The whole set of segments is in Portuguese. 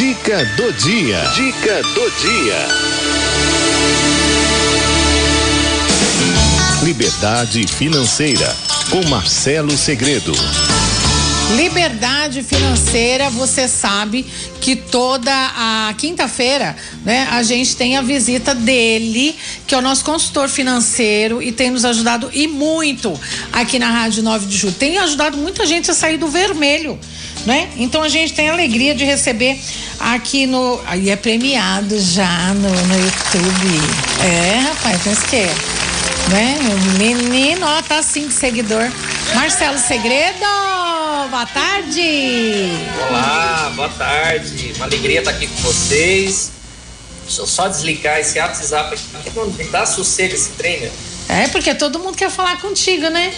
Dica do dia. Dica do dia. Liberdade financeira com Marcelo Segredo. Liberdade financeira, você sabe que toda a quinta-feira, né, a gente tem a visita dele, que é o nosso consultor financeiro e tem nos ajudado e muito aqui na Rádio 9 de Julho. Tem ajudado muita gente a sair do vermelho, né? Então a gente tem a alegria de receber aqui no. Aí é premiado já no, no YouTube. É, rapaz, que é. Né? O menino, ó, tá assim de seguidor. Marcelo Segredo! boa tarde. Olá, boa tarde. Uma alegria estar aqui com vocês. Deixa eu só desligar esse WhatsApp aqui. Não dá sossego esse treino. É, porque todo mundo quer falar contigo, né?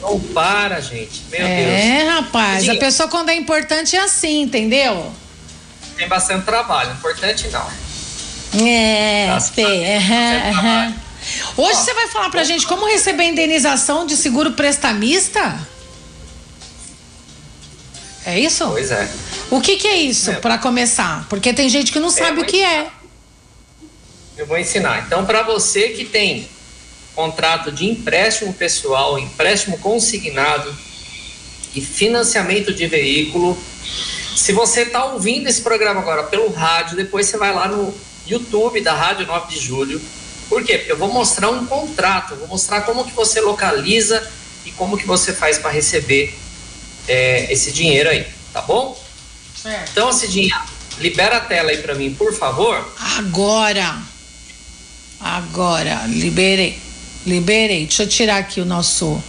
Não para, gente. Meu é, Deus. É, rapaz. A pessoa, quando é importante, é assim, entendeu? Tem bastante trabalho. Importante não. É, tá, é, Hoje Ó, você vai falar pra gente como receber indenização de seguro prestamista? É isso? Pois é. O que, que é isso, é. para começar? Porque tem gente que não é, sabe o que é. Eu vou ensinar. Então, para você que tem contrato de empréstimo pessoal, empréstimo consignado e financiamento de veículo, se você está ouvindo esse programa agora pelo rádio, depois você vai lá no YouTube da Rádio 9 de Julho. Por quê? Porque eu vou mostrar um contrato, vou mostrar como que você localiza e como que você faz para receber é, esse dinheiro aí, tá bom? Certo. Então, Cidinha, libera a tela aí para mim, por favor. Agora. Agora, liberei. Liberei. Deixa eu tirar aqui o nosso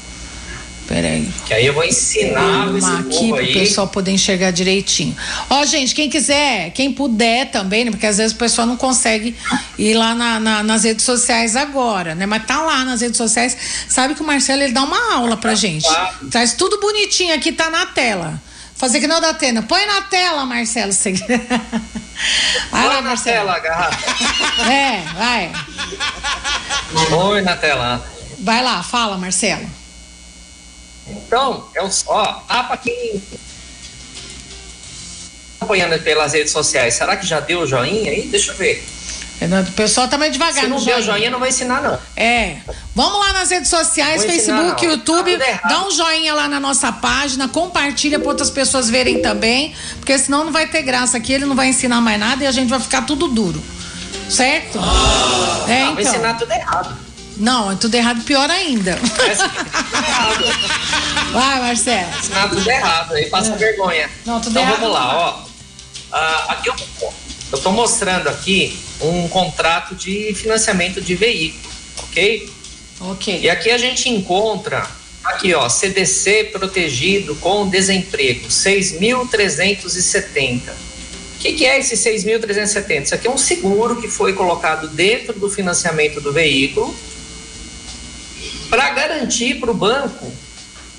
Peraí. Que aí eu vou ensinar vou aqui para o pessoal poder enxergar direitinho. Ó, gente, quem quiser, quem puder também, né? Porque às vezes o pessoal não consegue ir lá na, na, nas redes sociais agora, né? Mas tá lá nas redes sociais. Sabe que o Marcelo ele dá uma aula pra gente. Traz tudo bonitinho aqui, tá na tela. Fazer que não da Atena. Põe na tela, Marcelo. Vai lá, Marcelo. na tela, garrafa. É, vai. Põe na tela. Vai lá, fala, Marcelo. Então, é o, ó, ah, para quem acompanhando pelas redes sociais, será que já deu o joinha aí? Deixa eu ver. O pessoal tá mais devagar. Se não deu joinha, não vai ensinar, não. É. Vamos lá nas redes sociais, Facebook, ensinar, YouTube. Dá um joinha lá na nossa página, compartilha para outras pessoas verem também. Porque senão não vai ter graça aqui, ele não vai ensinar mais nada e a gente vai ficar tudo duro. Certo? Ah, é, então. Vai ensinar tudo errado. Não, é tudo errado, pior ainda. Vai, Marcelo. Ensinar tudo errado, aí passa é. vergonha. Não, tudo então errado. vamos lá, ó. Uh, aqui eu, eu tô mostrando aqui um contrato de financiamento de veículo, ok? Ok. E aqui a gente encontra aqui, ó, CDC protegido com desemprego, 6.370. O que, que é esse 6.370? Isso aqui é um seguro que foi colocado dentro do financiamento do veículo para garantir para o banco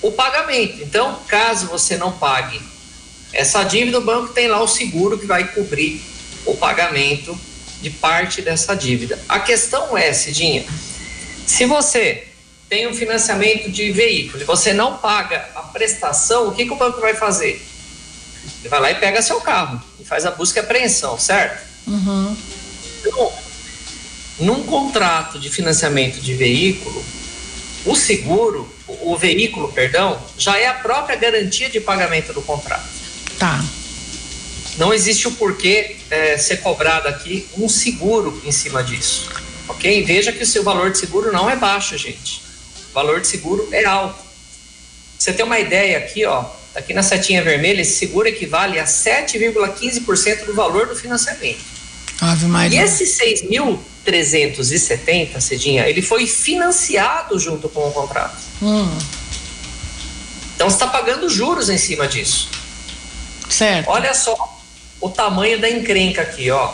o pagamento. Então, caso você não pague essa dívida, o banco tem lá o seguro que vai cobrir o pagamento de parte dessa dívida. A questão é, Cidinha, se você tem um financiamento de veículo e você não paga a prestação, o que, que o banco vai fazer? Ele vai lá e pega seu carro e faz a busca e apreensão, certo? Uhum. Então, num contrato de financiamento de veículo, o seguro, o veículo, perdão, já é a própria garantia de pagamento do contrato. Tá. Não existe o porquê é, ser cobrado aqui um seguro em cima disso. Ok? Veja que o seu valor de seguro não é baixo, gente. O valor de seguro é alto. Você tem uma ideia aqui, ó, aqui na setinha vermelha, esse seguro equivale a 7,15% do valor do financiamento. Ave Maria. E esse 6 mil 370, Cidinha, ele foi financiado junto com o contrato. Hum. Então você está pagando juros em cima disso. Certo. Olha só o tamanho da encrenca aqui, ó.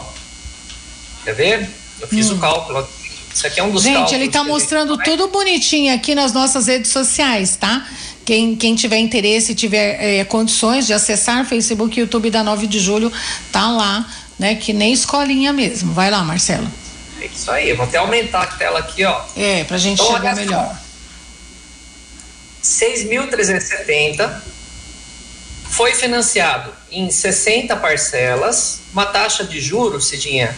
Quer ver? Eu fiz hum. o cálculo. Isso aqui é um dos Gente, ele está mostrando tudo bonitinho aqui nas nossas redes sociais, tá? Quem, quem tiver interesse e tiver é, condições de acessar Facebook e YouTube da 9 de julho, tá lá, né? Que nem escolinha mesmo. Vai lá, Marcelo. É isso aí, eu vou até aumentar a tela aqui, ó. É, pra gente então, chegar melhor. 6.370 foi financiado em 60 parcelas, uma taxa de juros, Cidinha,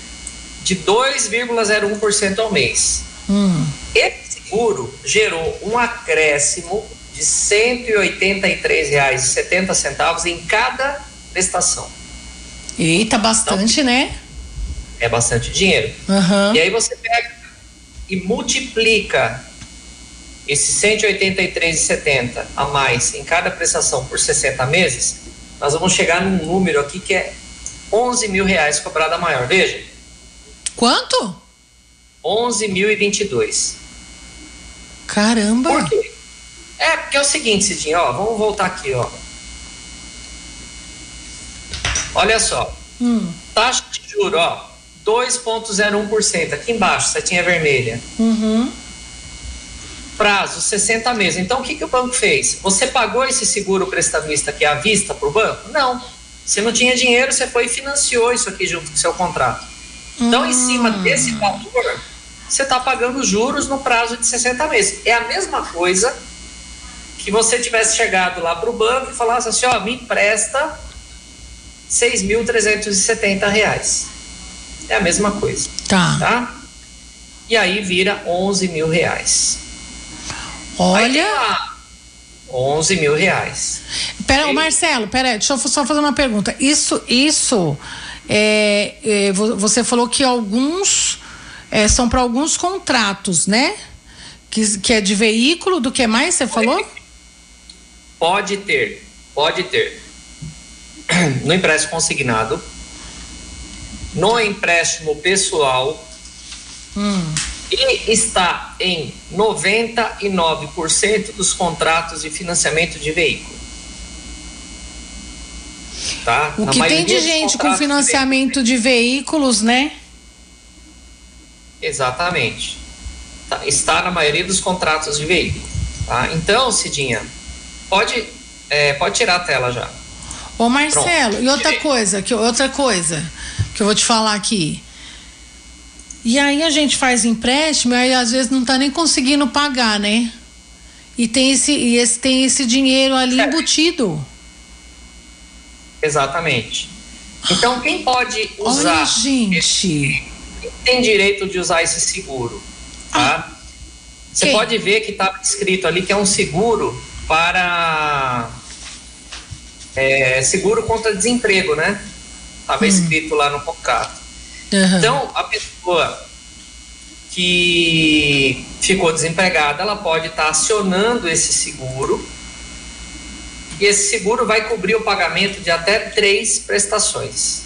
de 2,01% ao mês. Hum. Esse seguro gerou um acréscimo de R$ 183,70 em cada prestação. Eita, bastante, então, né? É bastante dinheiro. Uhum. E aí você pega e multiplica esse 183,70 a mais em cada prestação por 60 meses, nós vamos chegar num número aqui que é 11 mil reais cobrada maior. Veja. Quanto? 11.022. Caramba! Por quê? É, porque é o seguinte, Cidinho, ó, vamos voltar aqui, ó. Olha só. Hum. Taxa de juro, ó, 2,01%. Aqui embaixo, setinha vermelha. Uhum. Prazo, 60 meses. Então, o que, que o banco fez? Você pagou esse seguro prestamista aqui à vista para o banco? Não. Você não tinha dinheiro, você foi e financiou isso aqui junto com o seu contrato. Então, em cima Hum. desse valor, você está pagando juros no prazo de 60 meses. É a mesma coisa que você tivesse chegado lá para o banco e falasse assim, ó, me empresta 6.370 reais. É a mesma coisa, Tá. tá? E aí vira 11 mil reais. Olha. lá, 11 mil reais. Pera, Ei. Marcelo, pera, deixa eu só fazer uma pergunta. Isso, isso, é, é, vo- você falou que alguns é, são para alguns contratos, né? Que, que é de veículo, do que mais você falou? Pode ter, pode ter. No empréstimo consignado, no empréstimo pessoal Hum. E está em 99% dos contratos de financiamento de veículo. Tá? O que tem de gente com de financiamento de veículos, né? Exatamente. Tá, Está na maioria dos contratos de veículo. Tá? Então, Cidinha, pode, é, pode tirar a tela já. Ô Marcelo, Pronto. e outra coisa, que outra coisa que eu vou te falar aqui. E aí a gente faz empréstimo, e aí às vezes não tá nem conseguindo pagar, né? E tem esse, e esse, tem esse dinheiro ali É. embutido. Exatamente. Então, quem pode usar. Olha, gente. Quem tem direito de usar esse seguro? Tá? Você Quem? pode ver que estava escrito ali que é um seguro para. é, seguro contra desemprego, né? Estava escrito lá no contrato. Aham. Então, a pessoa que ficou desempregada, ela pode estar acionando esse seguro. E esse seguro vai cobrir o pagamento de até três prestações.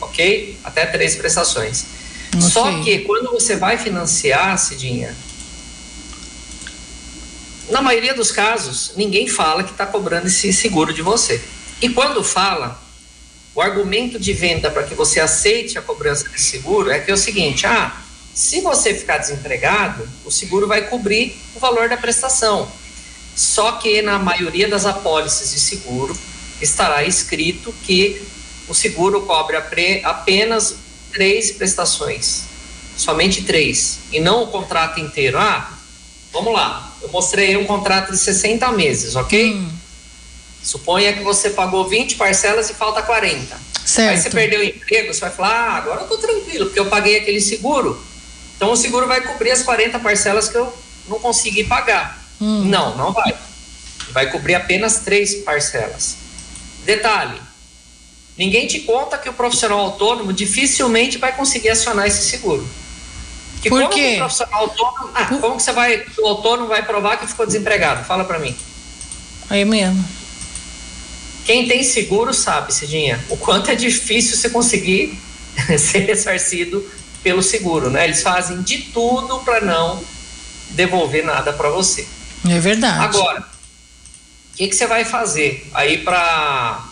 Ok? Até três prestações. Ok. Só que quando você vai financiar, Cidinha, na maioria dos casos, ninguém fala que está cobrando esse seguro de você. E quando fala, o argumento de venda para que você aceite a cobrança desse seguro é que é o seguinte: ah, se você ficar desempregado, o seguro vai cobrir o valor da prestação. Só que na maioria das apólices de seguro estará escrito que o seguro cobre apenas três prestações, somente três, e não o contrato inteiro. Ah, vamos lá, eu mostrei um contrato de 60 meses, ok? Hum, Suponha que você pagou 20 parcelas e falta 40. Aí certo. você perdeu o emprego, você vai falar, ah, agora eu tô tranquilo, porque eu paguei aquele seguro. Então o seguro vai cobrir as 40 parcelas que eu não consegui pagar. Hum. Não, não vai. Vai cobrir apenas três parcelas. Detalhe: ninguém te conta que o profissional autônomo dificilmente vai conseguir acionar esse seguro. Que Por como quê? profissional autônomo. Ah, como que você vai. O autônomo vai provar que ficou desempregado? Fala pra mim. Aí mesmo. Quem tem seguro sabe, Cidinha, o quanto é difícil você conseguir ser ressarcido pelo seguro, né? Eles fazem de tudo para não devolver nada para você. É verdade. Agora, o que, que você vai fazer aí para.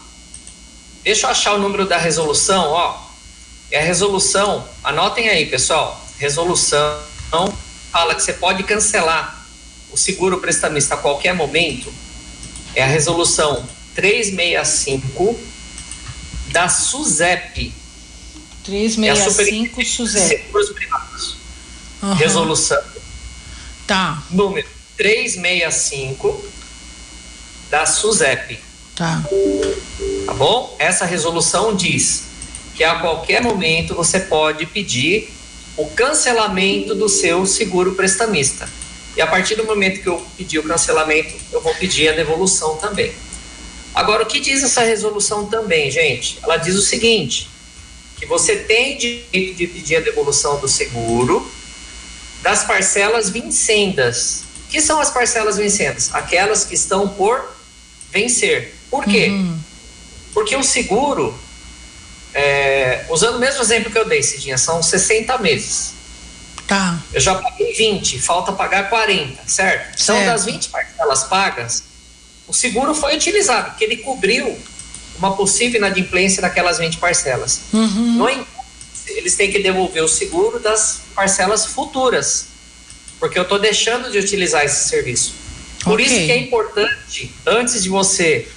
Deixa eu achar o número da resolução, ó. É a resolução, anotem aí, pessoal. Resolução fala que você pode cancelar o seguro prestamista a qualquer momento. É a resolução 365 da SUSEP. É a 365 Superintendência de Suzé. Seguros Privados. Aham. Resolução Tá, número 365 da SUSEP. Tá. Tá bom? Essa resolução diz que a qualquer momento você pode pedir o cancelamento do seu seguro prestamista. E a partir do momento que eu pedir o cancelamento, eu vou pedir a devolução também. Agora, o que diz essa resolução também, gente? Ela diz o seguinte: que você tem direito de pedir a devolução do seguro das parcelas vincendas. O que são as parcelas vincendas? Aquelas que estão por vencer. Por quê? Uhum. Porque o seguro, é, usando o mesmo exemplo que eu dei, Cidinha, são 60 meses. Tá. Eu já paguei 20, falta pagar 40, certo? Então, das 20 parcelas pagas, o seguro foi utilizado, porque ele cobriu uma possível inadimplência daquelas 20 parcelas. Uhum. No entanto, eles têm que devolver o seguro das parcelas futuras, porque eu estou deixando de utilizar esse serviço. Por okay. isso que é importante, antes de você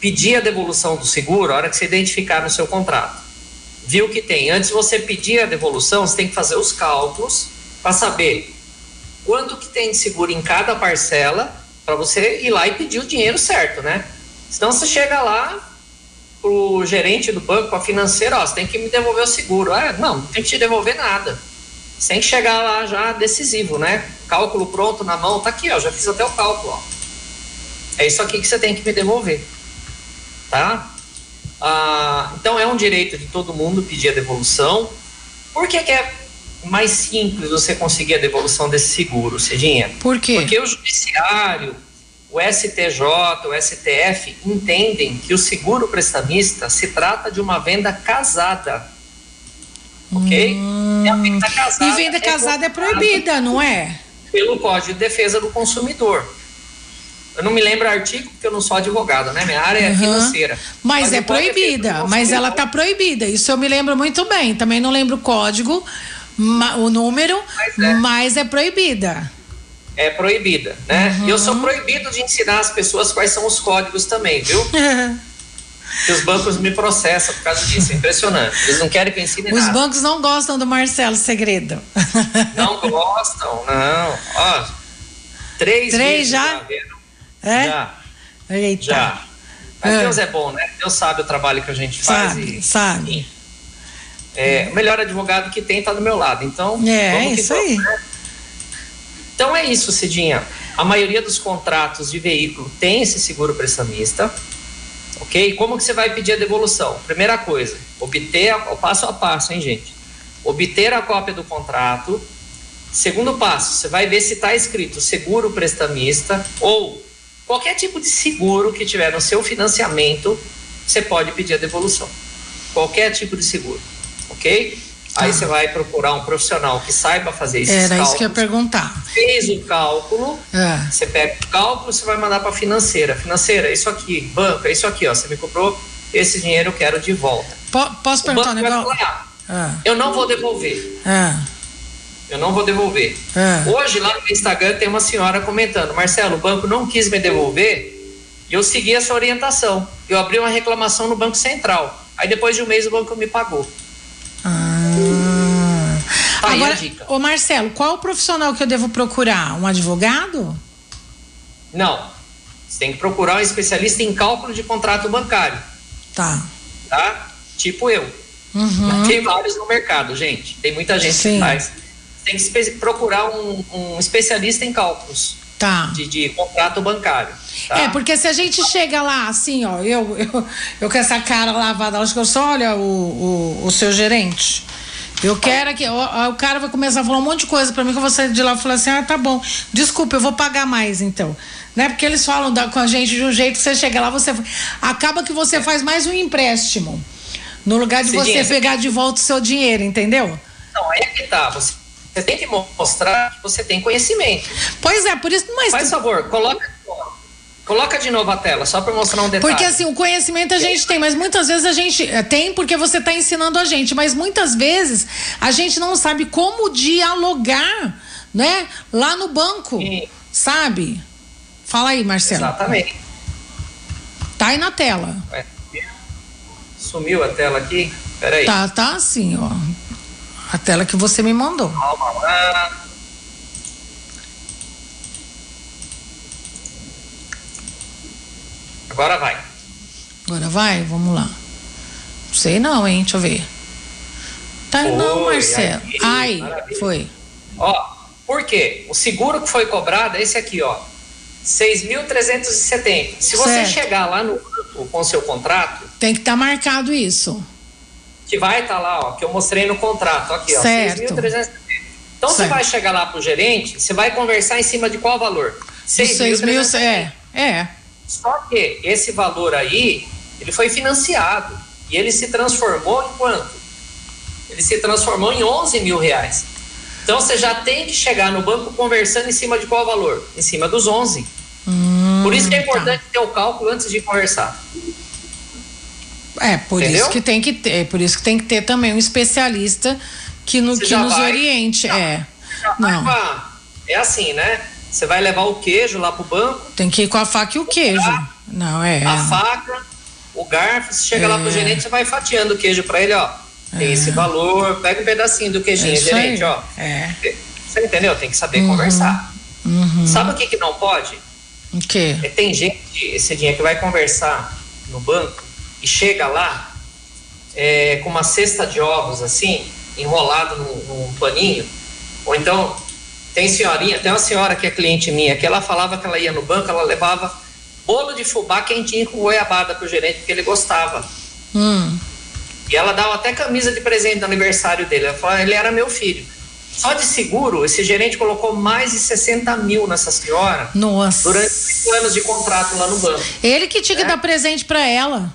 pedir a devolução do seguro, a hora que você identificar no seu contrato, viu que tem. Antes de você pedir a devolução, você tem que fazer os cálculos para saber quanto que tem de seguro em cada parcela, para você ir lá e pedir o dinheiro certo, né? Senão você chega lá pro gerente do banco, a financeira, ó, você tem que me devolver o seguro. Ah, não, não tem que te devolver nada. Você tem que chegar lá já decisivo, né? Cálculo pronto na mão, tá aqui, ó, já fiz até o cálculo, ó. É isso aqui que você tem que me devolver, tá? Ah, então é um direito de todo mundo pedir a devolução. Por que, que é mais simples você conseguir a devolução desse seguro, Cidinha? Por quê? Porque o judiciário, o STJ, o STF entendem que o seguro prestamista se trata de uma venda casada. Ok? Hum. E a venda casada. E venda é casada é proibida, não é? Pelo Código de Defesa do Consumidor. Eu não me lembro o artigo porque eu não sou advogado, né? Minha área é financeira. Mas, mas é proibida, mas ela está proibida. Isso eu me lembro muito bem. Também não lembro o código, o número, mas é, mas é proibida. É proibida, né? Uhum. E eu sou proibido de ensinar as pessoas quais são os códigos também, viu? que os bancos me processam por causa disso. É impressionante. Eles não querem que eu ensine os nada. Os bancos não gostam do Marcelo Segredo. não gostam, não. Ó, três, três já? já é? Já. Eita. Já. Mas é. Deus é bom, né? Deus sabe o trabalho que a gente faz. Sabe, e, sabe. É, o melhor advogado que tem está do meu lado. Então, é, isso vamos, aí. Né? Então é isso, Cidinha. A maioria dos contratos de veículo tem esse seguro prestamista. Ok? Como que você vai pedir a devolução? Primeira coisa, obter o passo a passo, hein, gente? Obter a cópia do contrato. Segundo passo, você vai ver se está escrito seguro prestamista ou Qualquer tipo de seguro que tiver no seu financiamento, você pode pedir a devolução. Qualquer tipo de seguro, ok? Tá. Aí você vai procurar um profissional que saiba fazer esses Era cálculos. isso que eu ia perguntar. Fez o cálculo, é. você pega o cálculo, você vai mandar para a financeira. Financeira, isso aqui, banco, é isso aqui, ó. Você me cobrou esse dinheiro, eu quero de volta. Posso perguntar um negócio? Ah, Eu não vou devolver. Ah. Eu não vou devolver. É. Hoje, lá no Instagram, tem uma senhora comentando: Marcelo, o banco não quis me devolver e eu segui essa orientação. Eu abri uma reclamação no Banco Central. Aí, depois de um mês, o banco me pagou. Ah. Tá Agora, ô Marcelo, qual o profissional que eu devo procurar? Um advogado? Não. Você tem que procurar um especialista em cálculo de contrato bancário. Tá. Tá? Tipo eu. Uhum. Tem vários no mercado, gente. Tem muita gente Sim. que faz tem que procurar um, um especialista em cálculos. Tá. De, de contrato bancário. Tá? É, porque se a gente chega lá, assim, ó, eu, eu, eu com essa cara lavada, acho que eu só olha o, o, o seu gerente. Eu quero que. O, o, cara vai começar a falar um monte de coisa para mim que eu vou sair de lá e falar assim: ah, tá bom, desculpa, eu vou pagar mais então. Né? Porque eles falam da, com a gente de um jeito que você chega lá, você. Acaba que você faz mais um empréstimo. No lugar de Cidinha, você pegar de volta o seu dinheiro, entendeu? Não, aí é que tá. Você você tem que mostrar que você tem conhecimento. Pois é, por isso. Mas Faz favor, coloca. Coloca de novo a tela, só para mostrar um detalhe. Porque assim, o conhecimento a gente tem, mas muitas vezes a gente eh, tem porque você está ensinando a gente, mas muitas vezes a gente não sabe como dialogar, né? Lá no banco, Sim. sabe? Fala aí, Marcelo. Exatamente. Tá aí na tela. Sumiu a tela aqui? Peraí. Tá, tá assim, ó. A tela que você me mandou. Calma lá. Agora vai. Agora vai? Vamos lá. Sei não, hein? Deixa eu ver. Tá, Foi, não, Marcelo. aí, Ai, maravilha. foi. Ó, por quê? O seguro que foi cobrado é esse aqui, ó. 6.370. Se você Certo. chegar lá no com o seu contrato, Tem que estar marcado isso. que vai estar lá, ó, que eu mostrei no contrato, aqui, ó, Certo. 6.370. Então você Certo. vai chegar lá pro gerente, você vai conversar em cima de qual valor? Os seis mil, 6.370. é. É. Só que esse valor aí, ele foi financiado e ele se transformou em quanto? Ele se transformou em 11 mil reais. Então você já tem que chegar no banco conversando em cima de qual valor? Em cima dos 11. Hum, Por isso que é tá. importante ter o cálculo antes de conversar. É, por Entendeu? isso que tem que ter, é por isso que tem que ter também um especialista que, no, que já nos vai- oriente. É. Já vai Não. com a- É assim, né? Você vai levar o queijo lá pro banco, Tem que ir com a faca e o queijo. Não, é. a faca, o garfo, você chega lá pro É. gerente, você vai fatiando o queijo para ele, ó. Tem esse valor, pega um pedacinho do É queijinho, isso gerente, aí. ó. É. Você entendeu? Tem que saber Uhum. conversar. Sabe o que, que não pode? O quê? É, tem gente, esse dia que vai conversar no banco e chega lá é, com uma cesta de ovos assim, enrolado num, num paninho. Ou então, tem senhorinha, tem uma senhora que é cliente minha, que ela falava que ela ia no banco, ela levava bolo de fubá quentinho com goiabada pro gerente, porque ele gostava. Hum. E ela dava até camisa de presente no aniversário dele. Ela falou, ele era meu filho. Só de seguro, esse gerente colocou mais de 60 mil nessa senhora Nossa. durante cinco anos de contrato lá no banco. Ele que tinha que É. dar presente pra ela.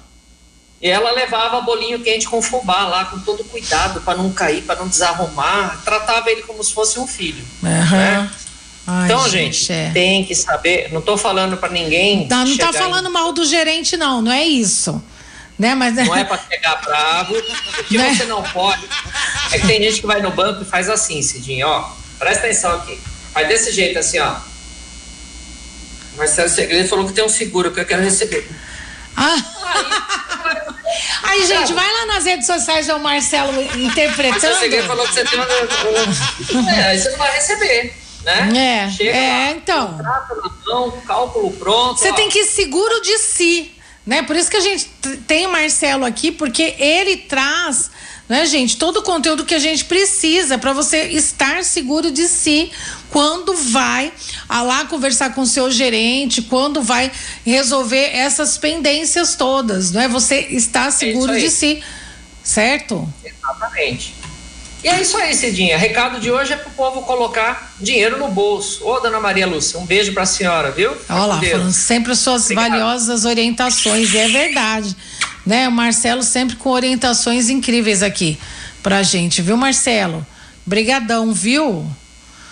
E ela levava bolinho quente com fubá lá, com todo cuidado, para não cair, para não desarrumar. Tratava ele como se fosse um filho. Aham. Né? Ai, então, gente, é. tem que saber. Não tô falando para ninguém. Tá, não tá falando em- mal do gerente, não, não é isso. Né? Mas Não é para pegar bravo. O que Né? você não pode. É que tem gente que vai no banco e faz assim, Cidinho, ó. Presta atenção aqui. Faz desse jeito, assim, ó. Marcelo Segredo falou que tem um seguro que eu quero receber. Ah. Aí, gente, vai lá nas redes sociais do Marcelo interpretando. Segredo falou que você tem um. É, aí você não vai receber, né? É, Chega é, lá, então. contrato na mão, cálculo pronto. Você ó. tem que ir seguro de si, né? Por isso que a gente tem o Marcelo aqui, porque ele traz, né, gente, todo o conteúdo que a gente precisa para você estar seguro de si quando vai a lá conversar com o seu gerente, quando vai resolver essas pendências todas, não é? Você está seguro aí. de si, certo? Exatamente. E é isso aí, Cidinha. Recado de hoje é pro povo colocar dinheiro no bolso. Ô, dona Maria Lúcia, um beijo pra senhora, viu? Olha lá, falando sempre as suas Obrigado. valiosas orientações, e é verdade. Né? O Marcelo sempre com orientações incríveis aqui pra gente, viu, Marcelo? Brigadão, viu?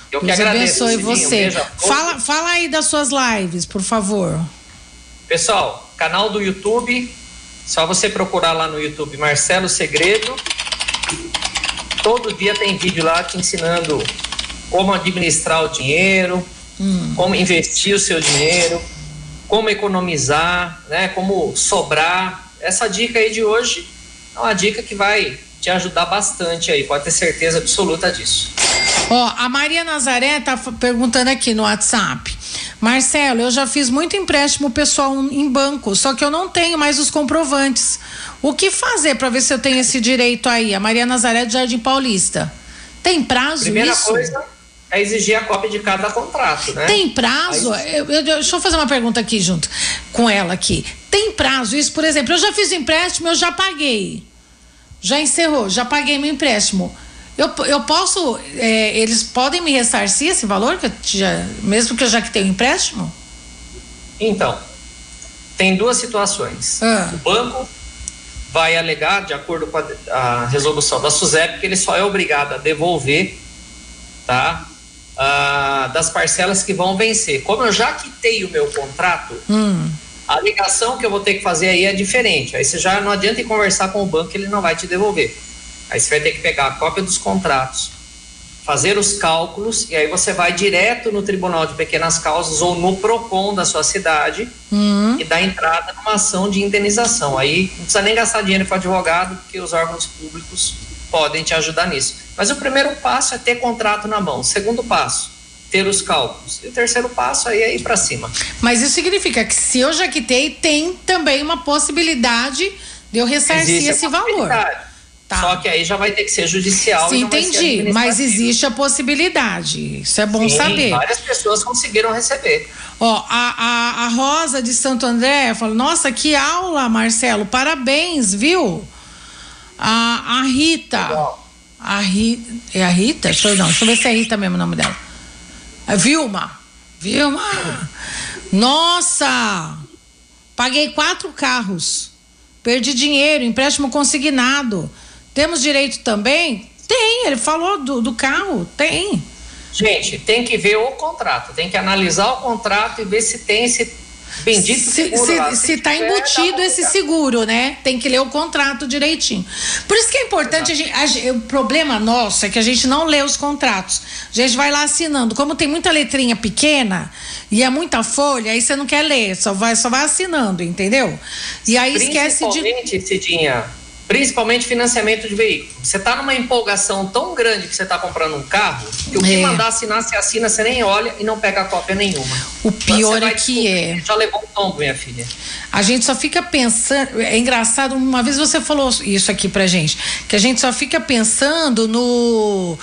Eu que Deus agradeço. abençoe Cidinha. Um você. todos. Fala, fala aí das suas lives, por favor. Pessoal, canal do YouTube, só você procurar lá no YouTube Marcelo Segredo. Todo dia tem vídeo lá te ensinando como administrar o dinheiro, como investir o seu dinheiro, como economizar, né, como sobrar. Essa dica aí de hoje é uma dica que vai te ajudar bastante aí, pode ter certeza absoluta disso. Ó, a Maria Nazaré tá perguntando aqui no WhatsApp. Marcelo, eu já fiz muito empréstimo pessoal em banco, só que eu não tenho mais os comprovantes. O que fazer para ver se eu tenho esse direito aí? A Maria Nazaré do Jardim Paulista. Tem prazo Primeira isso? coisa é exigir a cópia de cada contrato, né? Tem prazo? Eu- eu- deixa eu fazer uma pergunta aqui junto com ela aqui. Tem prazo isso? Por exemplo, eu já fiz empréstimo, eu já paguei. Já encerrou, já paguei meu empréstimo. Eu, eu posso, é, eles podem me ressarcir esse valor, que eu já, mesmo que eu já que tenho empréstimo? Então, tem duas situações. Ah. O banco vai alegar, de acordo com a, a resolução da SUSEP, que ele só é obrigado a devolver tá, ah, das parcelas que vão vencer. Como eu já quitei o meu contrato, Hum, a ligação que eu vou ter que fazer aí é diferente. Aí você já não adianta conversar com o banco, ele não vai te devolver. Aí você vai ter que pegar a cópia dos contratos, fazer os cálculos, e aí você vai direto no Tribunal de Pequenas Causas ou no PROCON da sua cidade hum, e dar entrada numa ação de indenização. Aí não precisa nem gastar dinheiro com advogado, porque os órgãos públicos podem te ajudar nisso. Mas o primeiro passo é ter contrato na mão. O segundo passo, ter os cálculos. E o terceiro passo aí é ir para cima. Mas isso significa que se eu já quitei, tem também uma possibilidade de eu ressarcir Existe esse valor. Tá. Só que aí já vai ter que ser judicial. Sim, entendi. Mas existe a possibilidade. Isso é bom Sim, saber. Várias pessoas conseguiram receber. Ó, a, a, a Rosa de Santo André falou: Nossa, que aula, Marcelo. Parabéns, viu? A, a Rita. Legal. A Rita. É a Rita? Deixa eu, não, deixa eu ver se é Rita mesmo o nome dela. A Vilma. Vilma. Nossa! Paguei quatro carros. Perdi dinheiro, empréstimo consignado. Temos direito também? Tem, ele falou do, do carro, tem. Gente, tem que ver o contrato, tem que analisar o contrato e ver se tem esse bendito se, seguro se, está embutido esse seguro, né? Tem que ler o contrato direitinho. Por isso que é importante, a gente, a, o problema nosso é que a gente não lê os contratos. A gente vai lá assinando. Como tem muita letrinha pequena e é muita folha, aí você não quer ler, só vai, só vai assinando, entendeu? E aí esquece de. Cidinha, principalmente financiamento de veículo. Você está numa empolgação tão grande que você está comprando um carro, que o que é. mandar assinar, você assina, você nem olha e não pega cópia nenhuma. O pior é que é. Já levou um tombo, minha filha. A gente só fica pensando. É engraçado, uma vez você falou isso aqui pra gente, que a gente só fica pensando no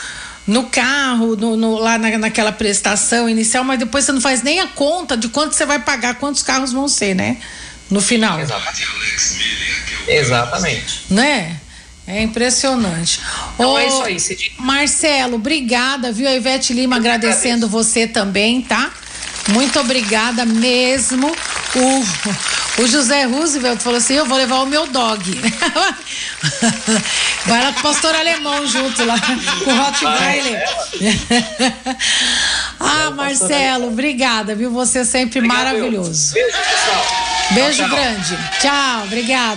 no carro, no, no, lá na, naquela prestação inicial, mas depois você não faz nem a conta de quanto você vai pagar, quantos carros vão ser, né? No final. Exatamente. Exatamente. Né? É impressionante. Então Ô, é isso aí, Cidinho. Marcelo, obrigada, viu? A Ivete Lima Eu agradecendo agradeço. você também, tá? Muito obrigada mesmo. O, o José Roosevelt falou assim: eu vou levar o meu dog. Vai lá com o pastor alemão junto lá, com o Rottweiler. ah, Marcelo, obrigada, viu? Você é sempre Obrigado, maravilhoso. Beijo, pessoal. Beijo grande. Tchau, obrigado.